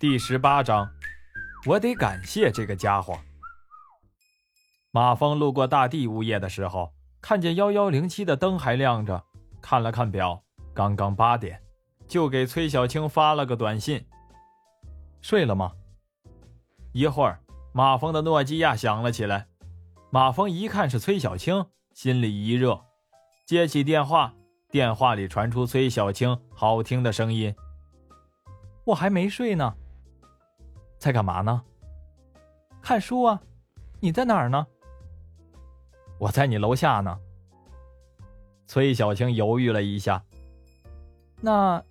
第十八章，我得感谢这个家伙。马峰路过大地物业的时候，看见幺幺零七的灯还亮着，看了看表，刚刚八点，就给崔小青发了个短信：“睡了吗？”一会儿，马峰的诺基亚响了起来，马峰一看是崔小青，心里一热，接起电话，电话里传出崔小青好听的声音：“我还没睡呢。”在干嘛呢？看书啊！你在哪儿呢？我在你楼下呢。崔小青犹豫了一下，那，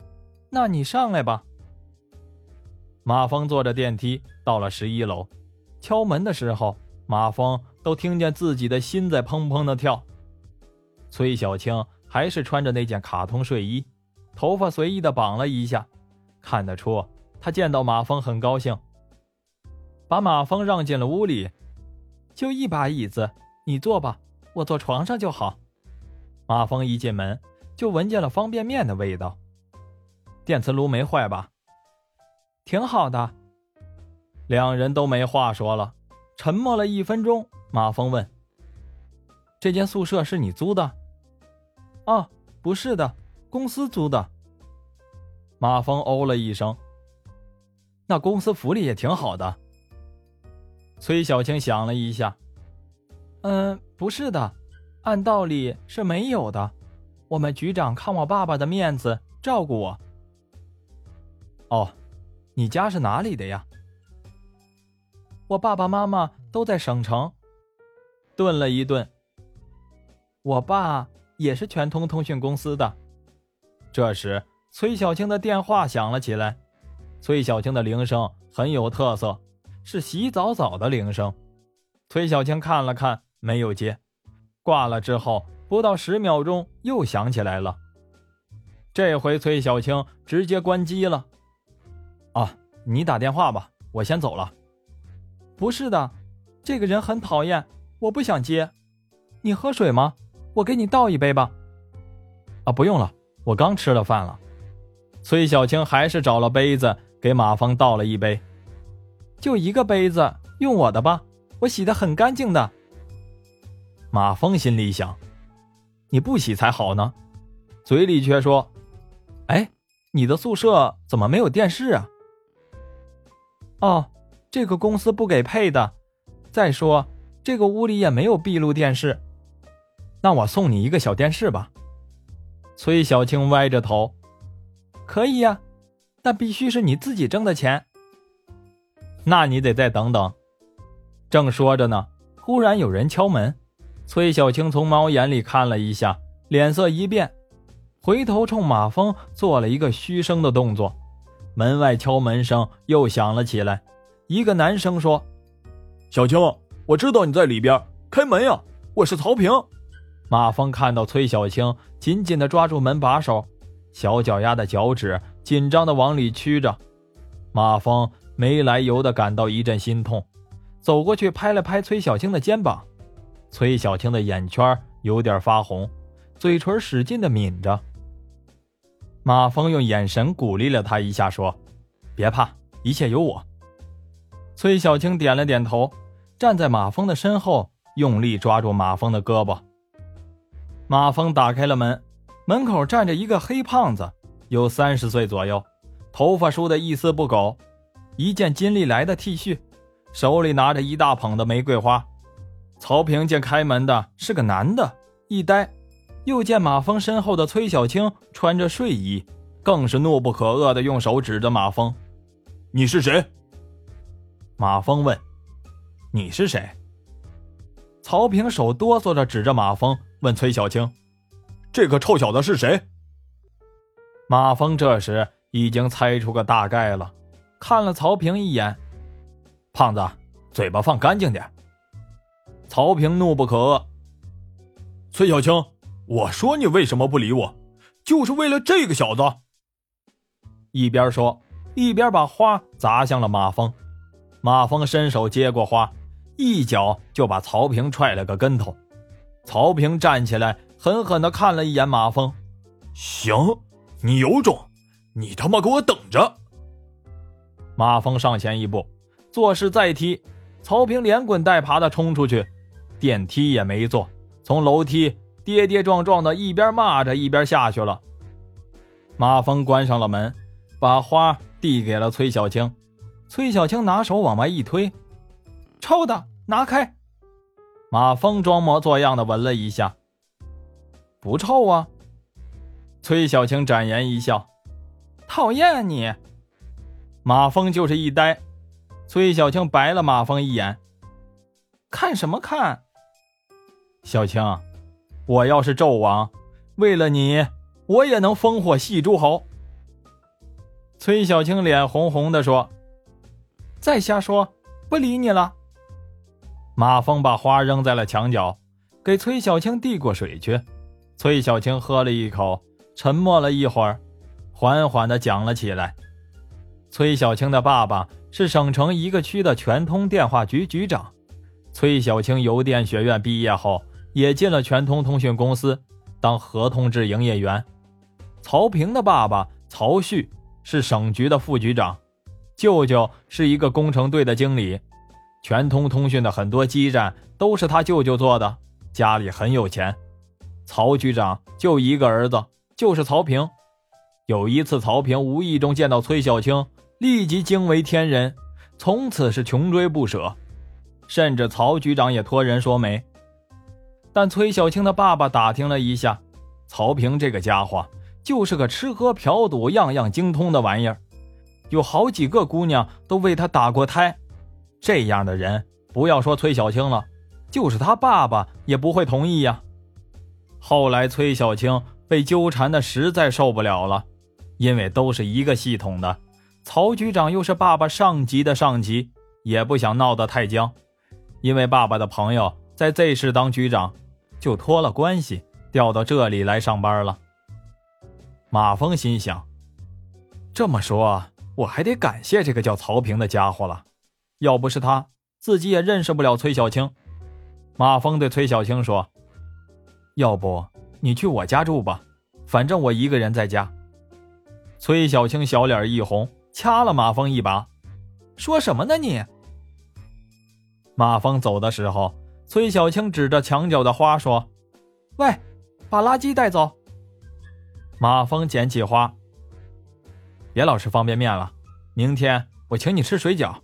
那你上来吧。马峰坐着电梯到了十一楼，敲门的时候，马峰都听见自己的心在砰砰的跳。崔小青还是穿着那件卡通睡衣，头发随意的绑了一下，看得出他见到马峰很高兴。把马峰让进了屋里，就一把椅子，你坐吧，我坐床上就好。马峰一进门就闻见了方便面的味道，电磁炉没坏吧？挺好的。两人都没话说了，沉默了一分钟。马峰问：“这间宿舍是你租的？”“哦，不是的，公司租的。”马峰哦了一声。“那公司福利也挺好的。”崔小青想了一下，嗯，不是的，按道理是没有的。我们局长看我爸爸的面子，照顾我。哦，你家是哪里的呀？我爸爸妈妈都在省城。顿了一顿，我爸也是全通通讯公司的。这时，崔小青的电话响了起来。崔小青的铃声很有特色。是洗澡澡的铃声，崔小青看了看，没有接，挂了之后不到十秒钟又响起来了。这回崔小青直接关机了。啊，你打电话吧，我先走了。不是的，这个人很讨厌，我不想接。你喝水吗？我给你倒一杯吧。啊，不用了，我刚吃了饭了。崔小青还是找了杯子给马峰倒了一杯。就一个杯子，用我的吧，我洗的很干净的。马峰心里想：“你不洗才好呢。”嘴里却说：“哎，你的宿舍怎么没有电视啊？”哦，这个公司不给配的。再说，这个屋里也没有闭路电视。那我送你一个小电视吧。崔小青歪着头：“可以呀，但必须是你自己挣的钱。”那你得再等等。正说着呢，忽然有人敲门。崔小青从猫眼里看了一下，脸色一变，回头冲马蜂做了一个嘘声的动作。门外敲门声又响了起来。一个男生说：“小青，我知道你在里边，开门呀！我是曹平。”马蜂看到崔小青紧紧地抓住门把手，小脚丫的脚趾紧张地往里屈着。马峰。没来由的感到一阵心痛，走过去拍了拍崔小青的肩膀。崔小青的眼圈有点发红，嘴唇使劲的抿着。马峰用眼神鼓励了他一下，说：“别怕，一切有我。”崔小青点了点头，站在马峰的身后，用力抓住马峰的胳膊。马峰打开了门，门口站着一个黑胖子，有三十岁左右，头发梳得一丝不苟。一件金利来的 T 恤，手里拿着一大捧的玫瑰花。曹平见开门的是个男的，一呆；又见马峰身后的崔小青穿着睡衣，更是怒不可遏的用手指着马峰：“你是谁？”马峰问：“你是谁？”曹平手哆嗦着指着马峰问崔小青：“这个臭小子是谁？”马峰这时已经猜出个大概了。看了曹平一眼，胖子，嘴巴放干净点。曹平怒不可遏。崔小青，我说你为什么不理我，就是为了这个小子。一边说，一边把花砸向了马峰。马峰伸手接过花，一脚就把曹平踹了个跟头。曹平站起来，狠狠地看了一眼马峰。行，你有种，你他妈给我等着！马峰上前一步，做事再踢，曹平连滚带爬的冲出去，电梯也没坐，从楼梯跌跌撞撞的，一边骂着一边下去了。马峰关上了门，把花递给了崔小青。崔小青拿手往外一推，臭的，拿开。马峰装模作样的闻了一下，不臭啊。崔小青展颜一笑，讨厌你。马峰就是一呆，崔小青白了马峰一眼，看什么看？小青，我要是纣王，为了你，我也能烽火戏诸侯。崔小青脸红红的说：“再瞎说，不理你了。”马峰把花扔在了墙角，给崔小青递过水去。崔小青喝了一口，沉默了一会儿，缓缓的讲了起来。崔小青的爸爸是省城一个区的全通电话局局长。崔小青邮电学院毕业后，也进了全通通讯公司当合同制营业员。曹平的爸爸曹旭是省局的副局长，舅舅是一个工程队的经理。全通通讯的很多基站都是他舅舅做的，家里很有钱。曹局长就一个儿子，就是曹平。有一次，曹平无意中见到崔小青。立即惊为天人，从此是穷追不舍，甚至曹局长也托人说媒。但崔小青的爸爸打听了一下，曹平这个家伙就是个吃喝嫖赌样样精通的玩意儿，有好几个姑娘都为他打过胎。这样的人，不要说崔小青了，就是他爸爸也不会同意呀。后来崔小青被纠缠的实在受不了了，因为都是一个系统的。曹局长又是爸爸上级的上级，也不想闹得太僵，因为爸爸的朋友在 Z 市当局长，就托了关系调到这里来上班了。马峰心想：这么说，我还得感谢这个叫曹平的家伙了，要不是他，自己也认识不了崔小青。马峰对崔小青说：“要不你去我家住吧，反正我一个人在家。”崔小青小脸一红。掐了马蜂一把，说什么呢你？马蜂走的时候，崔小青指着墙角的花说：“喂，把垃圾带走。”马蜂捡起花，别老吃方便面了，明天我请你吃水饺。